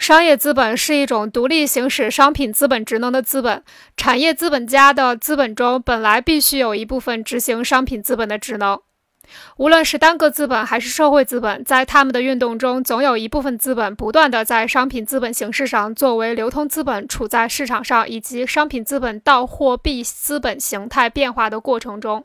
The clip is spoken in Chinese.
商业资本是一种独立行使商品资本职能的资本产业资本家的资本中本来必须有一部分执行商品资本的职能。无论是单个资本还是社会资本在他们的运动中总有一部分资本不断地在商品资本形式上作为流通资本处在市场上以及商品资本到货币资本形态变化的过程中。